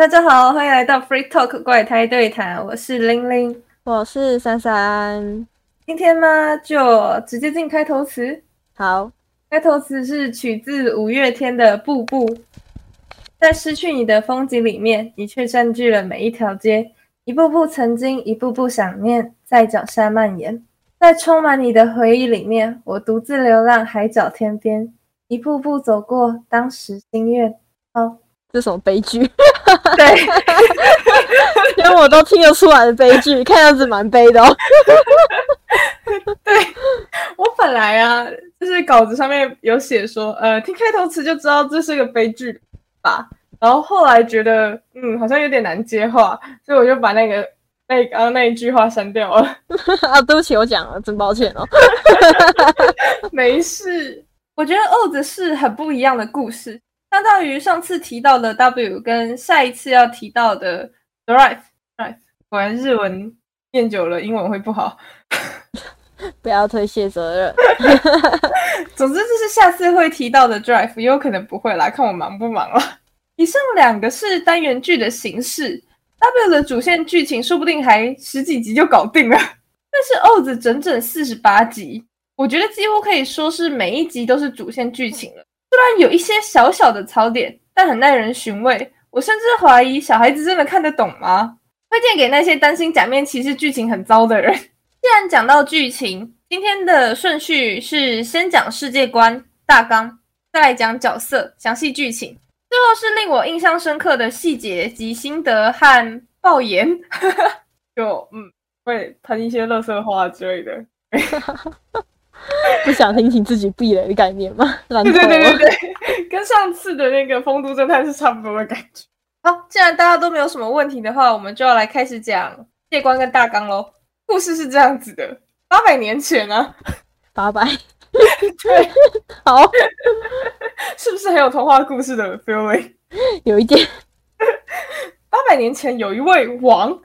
大家好，欢迎来到 Free Talk 怪胎对谈，我是玲玲，我是珊珊。今天呢，就直接进开头词。好，开头词是取自五月天的《步步》。在失去你的风景里面，你却占据了每一条街，一步步曾经，一步步想念，在脚下蔓延。在充满你的回忆里面，我独自流浪海角天边，一步步走过当时心愿。好。这什么悲剧？对，连我都听得出来的悲剧，看样子蛮悲的哦。对我本来啊，就是稿子上面有写说，呃，听开头词就知道这是个悲剧吧。然后后来觉得，嗯，好像有点难接话，所以我就把那个那刚刚那一句话删掉了。啊，对不起，我讲了，真抱歉哦。没事，我觉得《欧子》是很不一样的故事。相当于上次提到的 W 跟下一次要提到的 Drive，Drive，果然日文念久了，英文会不好。不要推卸责任。总之，这是下次会提到的 Drive，也有可能不会啦看我忙不忙了。以上两个是单元剧的形式，W 的主线剧情说不定还十几集就搞定了。但是 O 子整整四十八集，我觉得几乎可以说是每一集都是主线剧情了。虽然有一些小小的槽点，但很耐人寻味。我甚至怀疑小孩子真的看得懂吗？推荐给那些担心假面骑士剧情很糟的人。既然讲到剧情，今天的顺序是先讲世界观大纲，再来讲角色详细剧情，最后是令我印象深刻的细节及心得和爆言。就嗯，会喷一些乐色话之类的。不想听，请自己避雷的概念吗？对对对对对，跟上次的那个风都侦探是差不多的感觉。好，既然大家都没有什么问题的话，我们就要来开始讲界观跟大纲喽。故事是这样子的：八百年前呢，八百，对，好，是不是很有童话故事的 feeling？有一点。八百年前有一位王，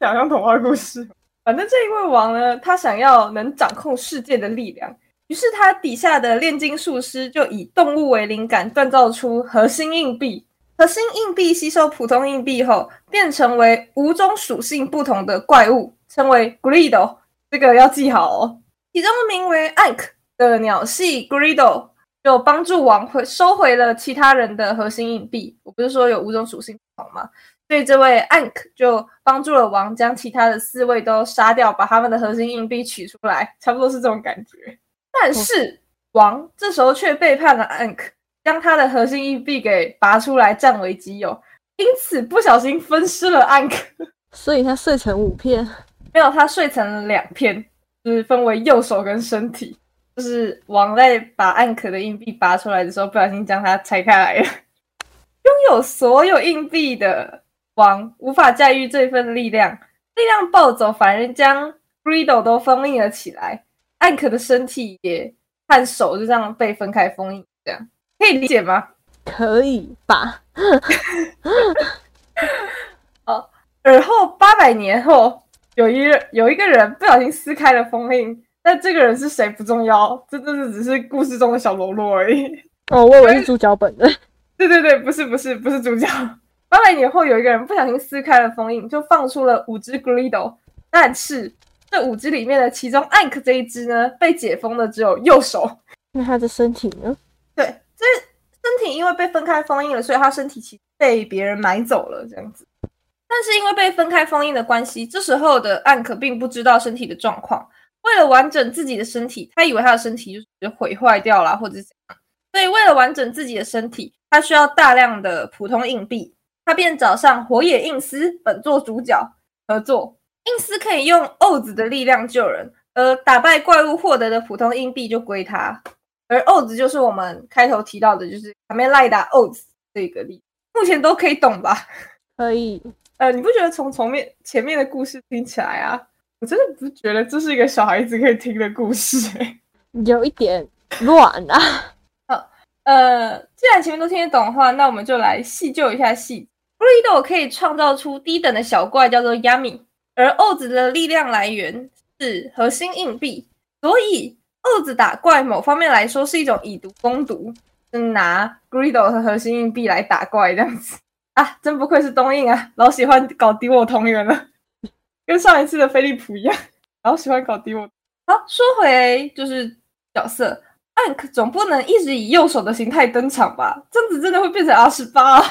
讲像童话故事。反正这一位王呢，他想要能掌控世界的力量，于是他底下的炼金术师就以动物为灵感，锻造出核心硬币。核心硬币吸收普通硬币后，变成为五种属性不同的怪物，称为 Greedo。这个要记好哦。其中名为 Ank 的鸟系 Greedo 就帮助王回收回了其他人的核心硬币。我不是说有五种属性不同吗？所以这位 Ank 就帮助了王，将其他的四位都杀掉，把他们的核心硬币取出来，差不多是这种感觉。但是王这时候却背叛了 Ank，将他的核心硬币给拔出来占为己有，因此不小心分尸了 Ank。所以他碎成五片，没有，他碎成了两片，就是分为右手跟身体。就是王在把 Ank 的硬币拔出来的时候，不小心将它拆开来了。拥有所有硬币的。王无法驾驭这份力量，力量暴走，反而将 Greedo 都封印了起来。艾可的身体也和手就这样被分开封印，这样可以理解吗？可以吧。哦，而后八百年后，有一有一个人不小心撕开了封印，但这个人是谁不重要，这真的只是故事中的小喽啰而已。哦，我以为是 主角本人。对对对，不是不是不是主角。八百年后，有一个人不小心撕开了封印，就放出了五只 Greedo。但是这五只里面的其中 Ank 这一只呢，被解封的只有右手。那他的身体呢？对，这身体因为被分开封印了，所以他身体其实被别人买走了这样子。但是因为被分开封印的关系，这时候的 Ank 并不知道身体的状况。为了完整自己的身体，他以为他的身体就是毁坏掉了，或者怎样。所以为了完整自己的身体，他需要大量的普通硬币。他便找上火野印司本作主角合作。印司可以用欧子的力量救人，而打败怪物获得的普通硬币就归他。而欧子就是我们开头提到的，就是卡梅赖达欧子这个例。目前都可以懂吧？可以。呃，你不觉得从从面前面的故事听起来啊，我真的不觉得这是一个小孩子可以听的故事？有一点乱啊。好，呃，既然前面都听得懂的话，那我们就来细究一下细。Greedo 可以创造出低等的小怪，叫做 Yummy，而 O 子的力量来源是核心硬币，所以 O 子打怪某方面来说是一种以毒攻毒，是拿 Greedo 和核心硬币来打怪这样子。啊，真不愧是东印啊，老喜欢搞敌我同源了，跟上一次的飞利浦一样，老喜欢搞敌我。好，说回就是角色，艾克总不能一直以右手的形态登场吧？这样子真的会变成 R 十八。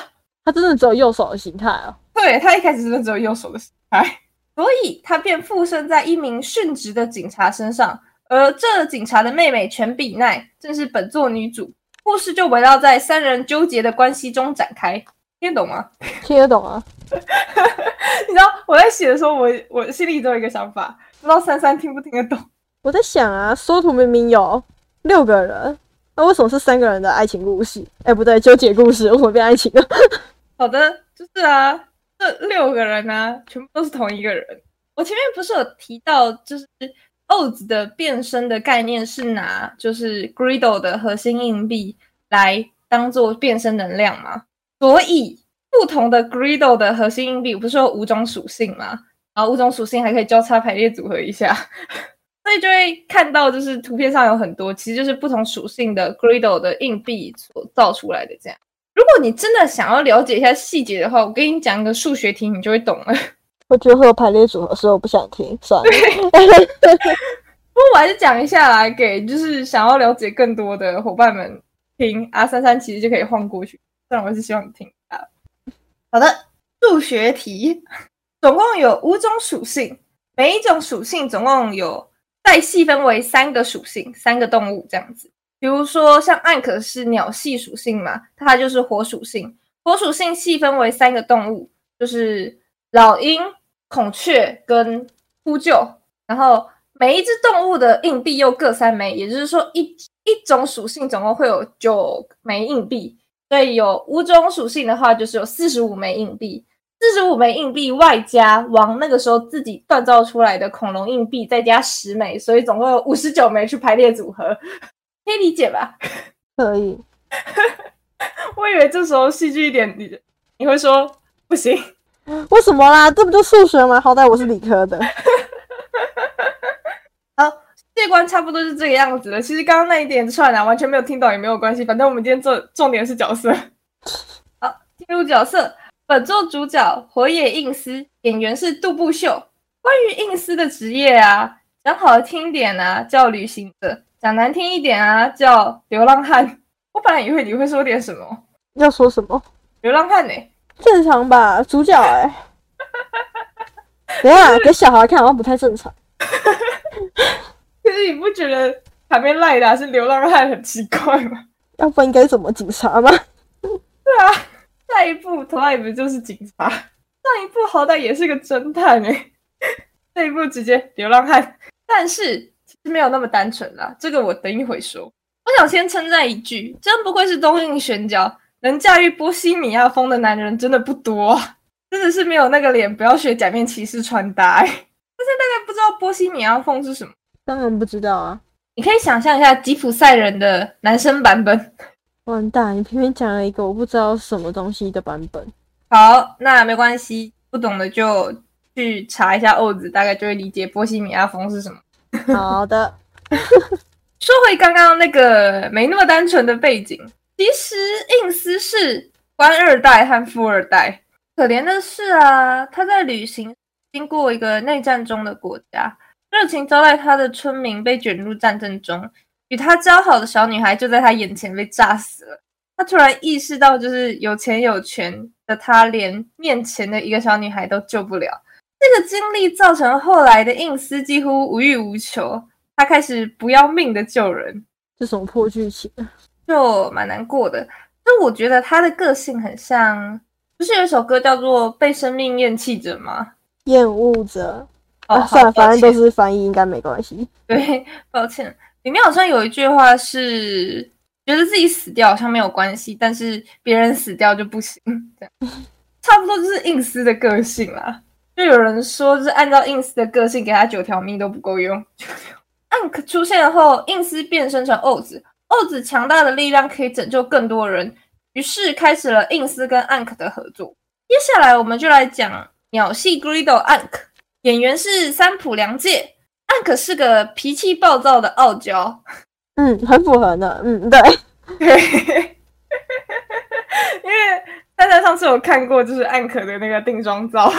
他真的只有右手的形态啊？对他一开始真的只有右手的形态，所以他便附身在一名殉职的警察身上，而这警察的妹妹全比奈正是本作女主。故事就围绕在三人纠结的关系中展开，听得懂吗？听得懂啊！你知道我在写的时候，我我心里都有一个想法，不知道珊珊听不听得懂？我在想啊，缩图明明有六个人，那为什么是三个人的爱情故事？哎，不对，纠结故事，为什么变爱情了？好的，就是啊，这六个人呢，全部都是同一个人。我前面不是有提到，就是 Oz 的变身的概念是拿就是 Griddle 的核心硬币来当做变身能量吗？所以不同的 Griddle 的核心硬币不是有五种属性吗？然后五种属性还可以交叉排列组合一下，所以就会看到就是图片上有很多，其实就是不同属性的 Griddle 的硬币所造出来的这样。如果你真的想要了解一下细节的话，我跟你讲一个数学题，你就会懂了。我觉得会有排列组合，所以我不想听，算了。不过我还是讲一下来，给就是想要了解更多的伙伴们听。啊，三三其实就可以晃过去，虽然我是希望你听啊。好的，数学题，总共有五种属性，每一种属性总共有再细分为三个属性，三个动物这样子。比如说，像暗可是鸟系属性嘛，它就是火属性。火属性细分为三个动物，就是老鹰、孔雀跟呼救。然后每一只动物的硬币又各三枚，也就是说，一一种属性总共会有九枚硬币。所以有五种属性的话，就是有四十五枚硬币。四十五枚硬币外加王那个时候自己锻造出来的恐龙硬币，再加十枚，所以总共有五十九枚去排列组合。可以理解吧？可以。我以为这时候戏剧一点，你你会说不行？为什么啦？这不就数学吗？好歹我是理科的。好，这关差不多是这个样子的。其实刚刚那一点串啊，完全没有听懂也没有关系，反正我们今天做重点是角色。好，进入角色。本作主角火野映司，演员是杜布秀。关于映司的职业啊，讲好听点啊，叫旅行者。讲难听一点啊，叫流浪汉。我本来以为你会说点什么，要说什么？流浪汉呢？正常吧，主角哎。等下 给小孩看好像不太正常。可是你不觉得旁边赖的是流浪汉很奇怪吗？要不应该怎么警察吗？对啊，下一部同样不就是警察？上一部好歹也是个侦探哎，这一部直接流浪汉，但是。是没有那么单纯啦，这个我等一会说。我想先称赞一句，真不愧是东映选角，能驾驭波西米亚风的男人真的不多，真的是没有那个脸，不要学假面骑士穿搭。但是大家不知道波西米亚风是什么？当然不知道啊！你可以想象一下吉普赛人的男生版本。完蛋，你偏偏讲了一个我不知道什么东西的版本。好，那没关系，不懂的就去查一下欧子，大概就会理解波西米亚风是什么。好的，说回刚刚那个没那么单纯的背景，其实印斯是官二代和富二代。可怜的是啊，他在旅行经过一个内战中的国家，热情招待他的村民被卷入战争中，与他交好的小女孩就在他眼前被炸死了。他突然意识到，就是有钱有权的他，连面前的一个小女孩都救不了。这个经历造成后来的印斯几乎无欲无求，他开始不要命的救人。这什么破剧情？就蛮难过的。就我觉得他的个性很像，不是有一首歌叫做《被生命厌弃者》吗？厌恶者。哦，算了，反正都是翻译，应该没关系。对，抱歉。里面好像有一句话是，觉得自己死掉好像没有关系，但是别人死掉就不行。这样，差不多就是印斯的个性啦。就有人说，就是按照 ins 的个性，给他九条命都不够用。Ank 出现后，，ins 变身成 o 子，o 子强大的力量可以拯救更多人，于是开始了 ins 跟 Ank 的合作。接下来，我们就来讲鸟系 Greedo Ank，，演员是三浦良介。Ank 是个脾气暴躁的傲娇，嗯，很符合的，嗯，对，对，因为大家上次有看过就是暗可的那个定妆照，啊，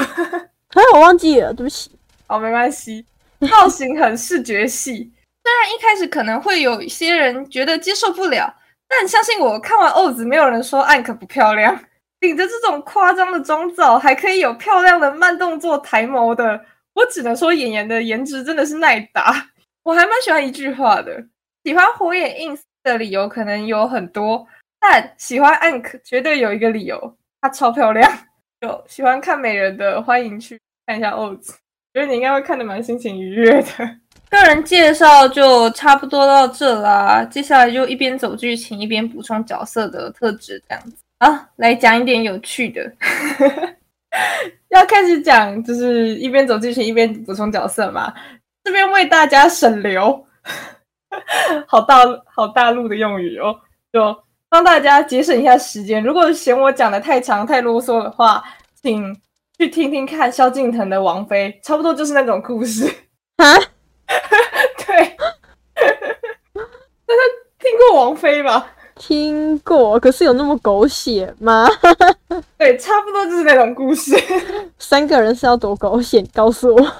我忘记了，对不起。好，没关系，造型很视觉系。虽然一开始可能会有一些人觉得接受不了，但相信我，看完欧子，没有人说暗可不漂亮。顶着这种夸张的妆造，还可以有漂亮的慢动作抬眸的，我只能说演员的颜值真的是耐打。我还蛮喜欢一句话的，喜欢火眼 ins 的理由可能有很多，但喜欢暗可绝对有一个理由，她超漂亮。有喜欢看美人的，欢迎去看一下欧子。觉得你应该会看得蛮心情愉悦的。个人介绍就差不多到这啦，接下来就一边走剧情一边补充角色的特质，这样子啊，来讲一点有趣的。要开始讲，就是一边走剧情一边补充角色嘛。这边为大家省流，好大好大陆的用语哦，就帮大家节省一下时间。如果嫌我讲的太长太啰嗦的话，请。去听听看萧敬腾的《王妃》，差不多就是那种故事啊。对，那他听过王妃吗？听过，可是有那么狗血吗？对，差不多就是那种故事。三个人是要多狗血？告诉我。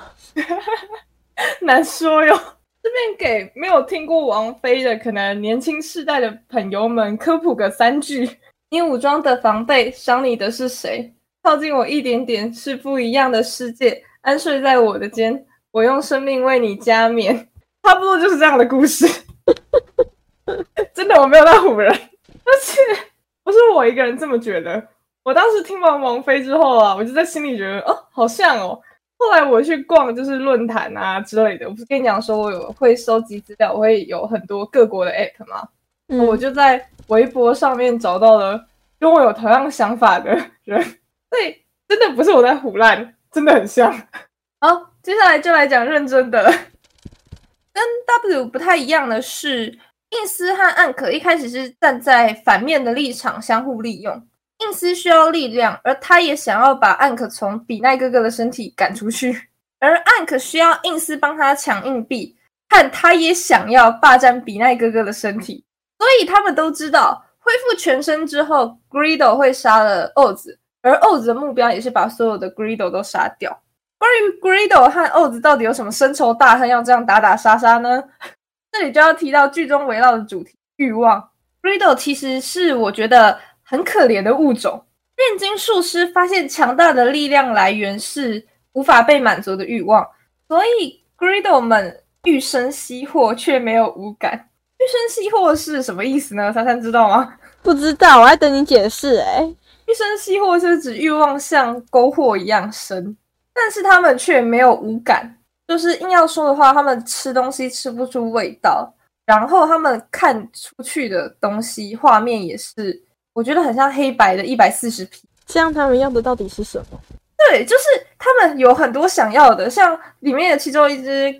难说哟。这边给没有听过王菲的，可能年轻世代的朋友们科普个三句：你武装的防备，伤你的是谁？靠近我一点点是不一样的世界，安睡在我的肩，我用生命为你加冕，差不多就是这样的故事。真的，我没有在唬人，而且不是我一个人这么觉得。我当时听完王菲之后啊，我就在心里觉得，哦，好像哦。后来我去逛就是论坛啊之类的，我不是跟你讲说我有会收集资料，我会有很多各国的 app 吗？我就在微博上面找到了跟我有同样想法的人。对，真的不是我在胡乱，真的很像。好，接下来就来讲认真的。跟 W 不太一样的是，印斯和暗可一开始是站在反面的立场，相互利用。印斯需要力量，而他也想要把暗可从比奈哥哥的身体赶出去；而暗可需要印斯帮他抢硬币，但他也想要霸占比奈哥哥的身体。所以他们都知道，恢复全身之后，Greedo 会杀了 Oz。而 Oz 的目标也是把所有的 Grido 都杀掉。关于 Grido 和 Oz 到底有什么深仇大恨，要这样打打杀杀呢？这里就要提到剧中围绕的主题——欲望。Grido 其实是我觉得很可怜的物种。炼金术师发现强大的力量来源是无法被满足的欲望，所以 Grido 们欲生吸获却没有无感。欲生吸获是什么意思呢？珊珊知道吗？不知道，我还等你解释哎。一生吸或是指欲望像篝火一样深，但是他们却没有五感。就是硬要说的话，他们吃东西吃不出味道，然后他们看出去的东西画面也是，我觉得很像黑白的一百四十 P。这样他们要的到底是什么？对，就是他们有很多想要的，像里面的其中一只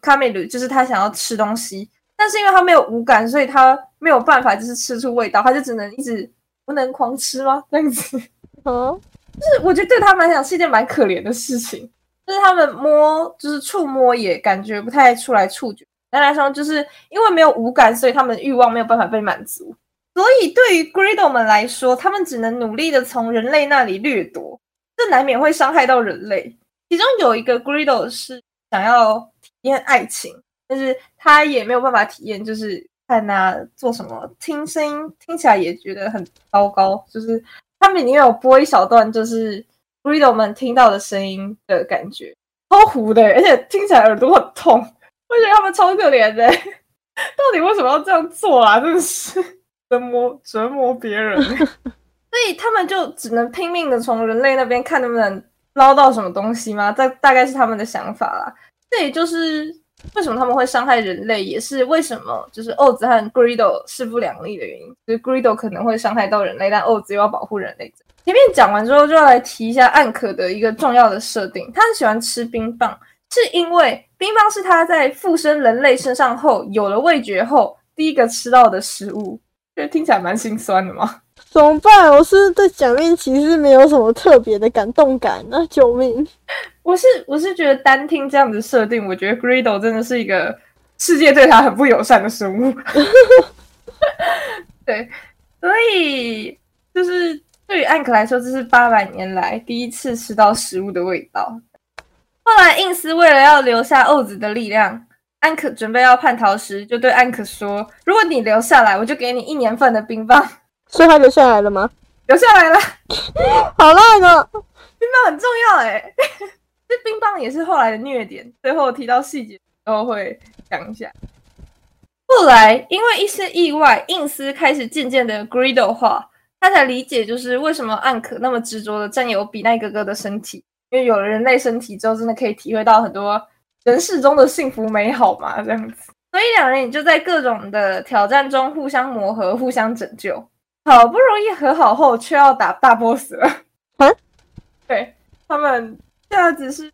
卡梅鲁，就是他想要吃东西，但是因为他没有五感，所以他没有办法就是吃出味道，他就只能一直。不能狂吃吗？这样子，嗯，就是我觉得对他们来讲是一件蛮可怜的事情，就是他们摸，就是触摸也感觉不太出来触觉。单来说，就是因为没有五感，所以他们的欲望没有办法被满足。所以对于 Grido 们来说，他们只能努力的从人类那里掠夺，这难免会伤害到人类。其中有一个 Grido 是想要体验爱情，但是他也没有办法体验，就是。看啊，做什么？听声音听起来也觉得很糟糕。就是他们里面有播一小段，就是 b r i d o 们听到的声音的感觉，超糊的，而且听起来耳朵很痛。我觉得他们超可怜的，到底为什么要这样做啊？真的是折磨折磨别人。所以他们就只能拼命的从人类那边看能不能捞到什么东西吗？这大概是他们的想法啦。这也就是。为什么他们会伤害人类？也是为什么就是 Oz 和 Grido 势不两立的原因。就是 Grido 可能会伤害到人类，但 Oz 又要保护人类。前面讲完之后，就要来提一下暗可的一个重要的设定。他很喜欢吃冰棒，是因为冰棒是他在附身人类身上后有了味觉后第一个吃到的食物。这听起来蛮心酸的吗？怎么办？我是对假面骑士没有什么特别的感动感啊！救命！我是我是觉得单听这样子设定，我觉得 Grido 真的是一个世界对他很不友善的生物。对，所以就是对于安克来说，这是八百年来第一次吃到食物的味道。后来，印斯为了要留下欧子的力量，安可准备要叛逃时，就对安可说：“如果你留下来，我就给你一年份的冰棒。”所以他留下来了吗？留下来了，好烂哦！冰棒很重要哎，这冰棒也是后来的虐点。最后提到细节都会讲一下。后来因为一些意外，印斯开始渐渐的 greedo 化，他才理解就是为什么暗可那么执着的占有比奈哥哥的身体。因为有了人类身体之后，真的可以体会到很多人世中的幸福美好嘛，这样子。所以两人也就在各种的挑战中互相磨合、互相拯救。好不容易和好后，却要打大 boss 了。嗯，对他们下子是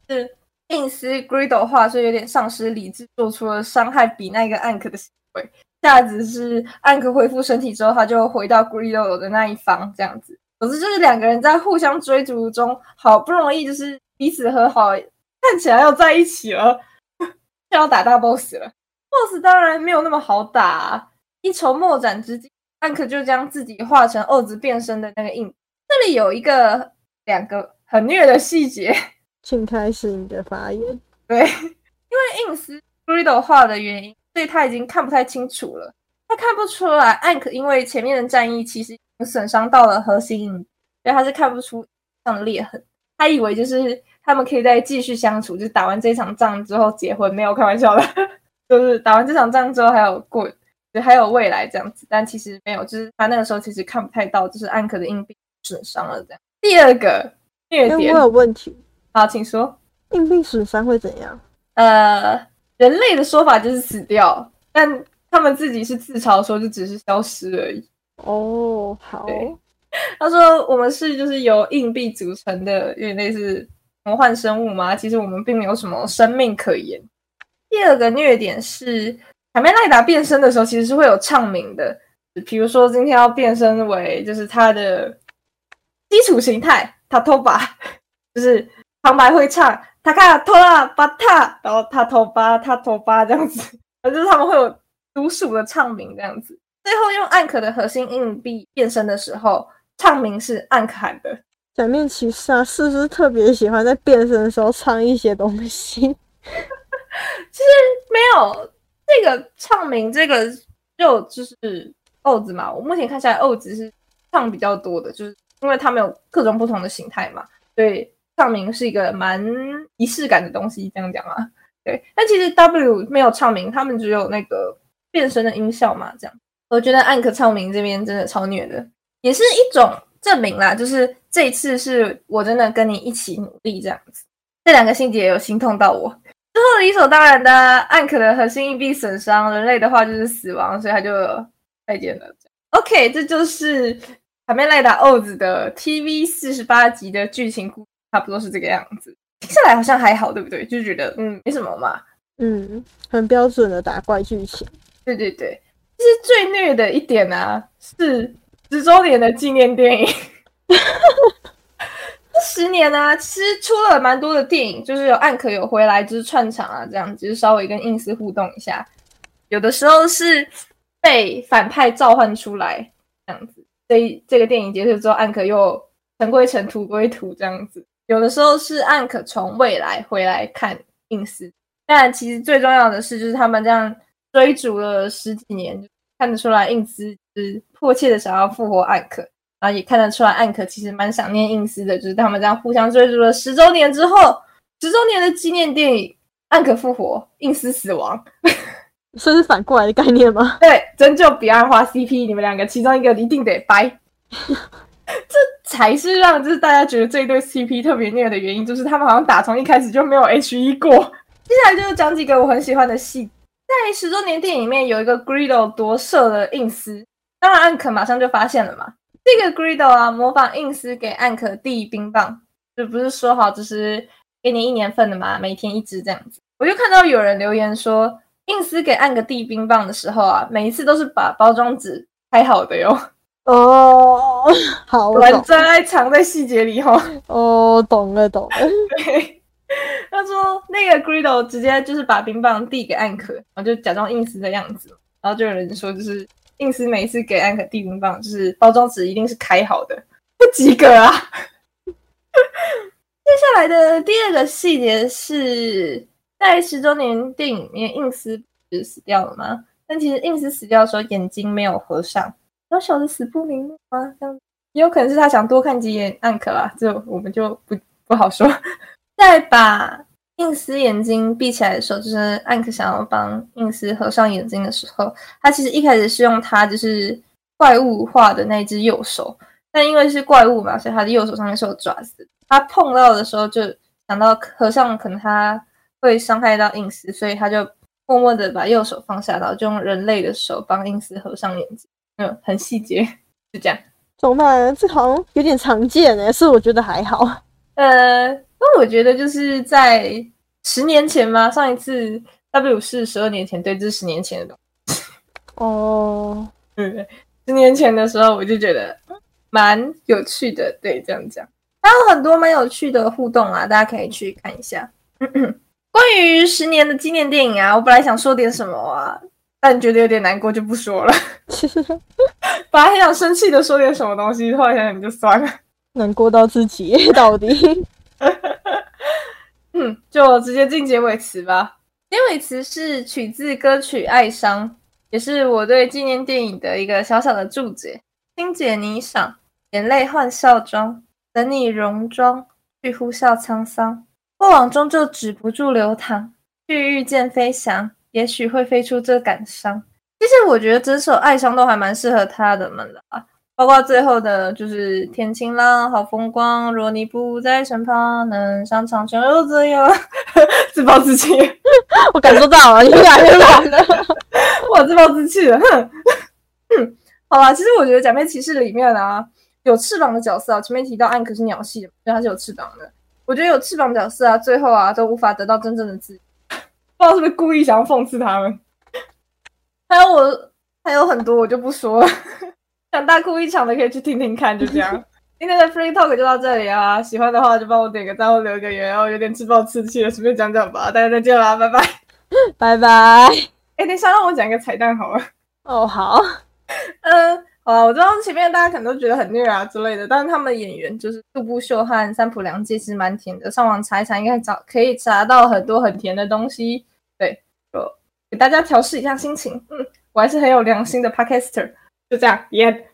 硬斯 greedo 化，所以有点丧失理智，做出了伤害比那个暗克的行为。下子是暗克恢复身体之后，他就回到 greedo 的那一方，这样子。总之就是两个人在互相追逐中，好不容易就是彼此和好，看起来要在一起了，就要打大 boss 了。boss 当然没有那么好打，一筹莫展之际，安可就将自己化成二子变身的那个印。这里有一个两个很虐的细节，请开始你的发言。对，因为印斯 greedo 化的原因，所以他已经看不太清楚了。他看不出来，安可因为前面的战役其实。损伤到了核心，所以他是看不出上的裂痕。他以为就是他们可以再继续相处，就是打完这场仗之后结婚，没有开玩笑的，就是打完这场仗之后还有过，还有未来这样子。但其实没有，就是他那个时候其实看不太到，就是安可的硬币损伤了这样。第二个虐点，我有问题，好，请说，硬币损伤会怎样？呃，人类的说法就是死掉，但他们自己是自嘲说就只是消失而已。哦，好。他说我们是就是由硬币组成的，有点类似魔幻生物嘛。其实我们并没有什么生命可言。第二个虐点是海梅赖达变身的时候，其实是会有唱名的。比如说今天要变身为就是他的基础形态塔托巴，就是旁白会唱塔卡托拉巴塔，然后他托巴他托巴这样子，就是他们会有独属的唱名这样子。最后用暗可的核心硬币变身的时候，唱名是暗可的。假面骑士啊，是不是特别喜欢在变身的时候唱一些东西？其实没有这个唱名，这个就就是欧子嘛。我目前看下来，欧子是唱比较多的，就是因为他们有各种不同的形态嘛，所以唱名是一个蛮仪式感的东西。这样讲啊，对。但其实 W 没有唱名，他们只有那个变身的音效嘛，这样。我觉得暗可唱名这边真的超虐的，也是一种证明啦。就是这一次是我真的跟你一起努力这样子。这两个细节有心痛到我。之后理所当然的，暗可的核心硬币损伤，人类的话就是死亡，所以他就再见了。OK，这就是海梅莱达欧子的 TV 四十八集的剧情故，差不多是这个样子。听下来好像还好，对不对？就觉得嗯没什么嘛。嗯，很标准的打怪剧情。对对对。其实最虐的一点呢，是十周年的纪念电影。这十年呢，其实出了蛮多的电影，就是有暗可有回来，就是串场啊，这样就是稍微跟硬斯互动一下。有的时候是被反派召唤出来，这样子。所以这个电影结束之后，暗可又尘归尘，土归土，这样子。有的时候是暗可从未来回来看硬斯，但其实最重要的是，就是他们这样。追逐了十几年，看得出来印斯是迫切的想要复活暗可，然后也看得出来暗可其实蛮想念印斯的。就是他们这样互相追逐了十周年之后，十周年的纪念电影，暗可复活，印斯死亡，这是反过来的概念吗？对，拯救彼岸花 CP，你们两个其中一个一定得掰，这才是让就是大家觉得这一对 CP 特别虐的原因，就是他们好像打从一开始就没有 HE 过。接下来就是讲几个我很喜欢的戏。在十周年电影里面有一个 Greedo 夺舍了印斯，当然暗可马上就发现了嘛。这个 Greedo 啊，模仿印斯给暗可递冰棒，就不是说好就是给你一年份的嘛，每天一支这样子。我就看到有人留言说，印斯给暗可递冰棒的时候啊，每一次都是把包装纸拍好的哟。哦，好，玩真爱藏在细节里哈。哦，懂了，懂了。他说：“那个 Greedo 直接就是把冰棒递给暗可，然后就假装硬斯的样子。然后就有人说，就是硬斯每次给暗可递冰棒，就是包装纸一定是开好的。不及格啊！接下来的第二个细节是在十周年电影里面，硬斯不是死掉了吗？但其实硬斯死掉的时候眼睛没有合上，小小的死不瞑目啊，这样也有可能是他想多看几眼暗可啦，这我们就不不好说。再把印斯眼睛闭起来的时候，就是暗可想要帮印斯合上眼睛的时候，他其实一开始是用他就是怪物化的那只右手，但因为是怪物嘛，所以他的右手上面是有爪子。他碰到的时候就想到和尚可能他会伤害到印斯，所以他就默默的把右手放下，然后就用人类的手帮印斯合上眼睛。嗯，很细节，就这样。怎么办？这好像有点常见诶，是我觉得还好。呃，那我觉得就是在十年前嘛，上一次 W 是十二年前，对，这是十年前的东西。哦，对，十年前的时候我就觉得蛮有趣的，对，这样讲。还有很多蛮有趣的互动啊，大家可以去看一下。关于十年的纪念电影啊，我本来想说点什么啊，但觉得有点难过，就不说了。本来很想生气的说点什么东西，后来想想就算了。难过到自己 到底。嗯，就直接进结尾词吧。结尾词是取自歌曲《爱伤》，也是我对纪念电影的一个小小的注解。听解霓裳，眼泪换笑妆，等你戎装去呼啸沧桑。过往终究止不住流淌，去遇见飞翔，也许会飞出这感伤。其实我觉得整首《爱伤》都还蛮适合他的们的啊。包括最后的，就是天晴朗，好风光。若你不在身旁，能上场就又怎样？自暴自弃，我感受到了，你越来越乱了。我自暴自弃了，哼。好啦，其实我觉得《假面骑士》里面啊，有翅膀的角色啊，前面提到暗可是鸟系的，所以它是有翅膀的。我觉得有翅膀角色啊，最后啊都无法得到真正的自由，不知道是不是故意想要讽刺他们。还有我还有很多，我就不说了。想大哭一场的可以去听听看，就这样。今天的 free talk 就到这里啊，喜欢的话就帮我点个赞或留个言，然后有点自暴自弃了，随便讲讲吧。大家再见啦，拜拜，拜拜。哎，等一下让我讲一个彩蛋好了。哦，好。嗯，啊，我知道前面大家可能都觉得很虐啊之类的，但是他们的演员就是杜布秀和三浦良介，其实蛮甜的。上网查一查，应该找可以查到很多很甜的东西。对，就给大家调试一下心情。嗯，我还是很有良心的 podcaster。就这样，耶。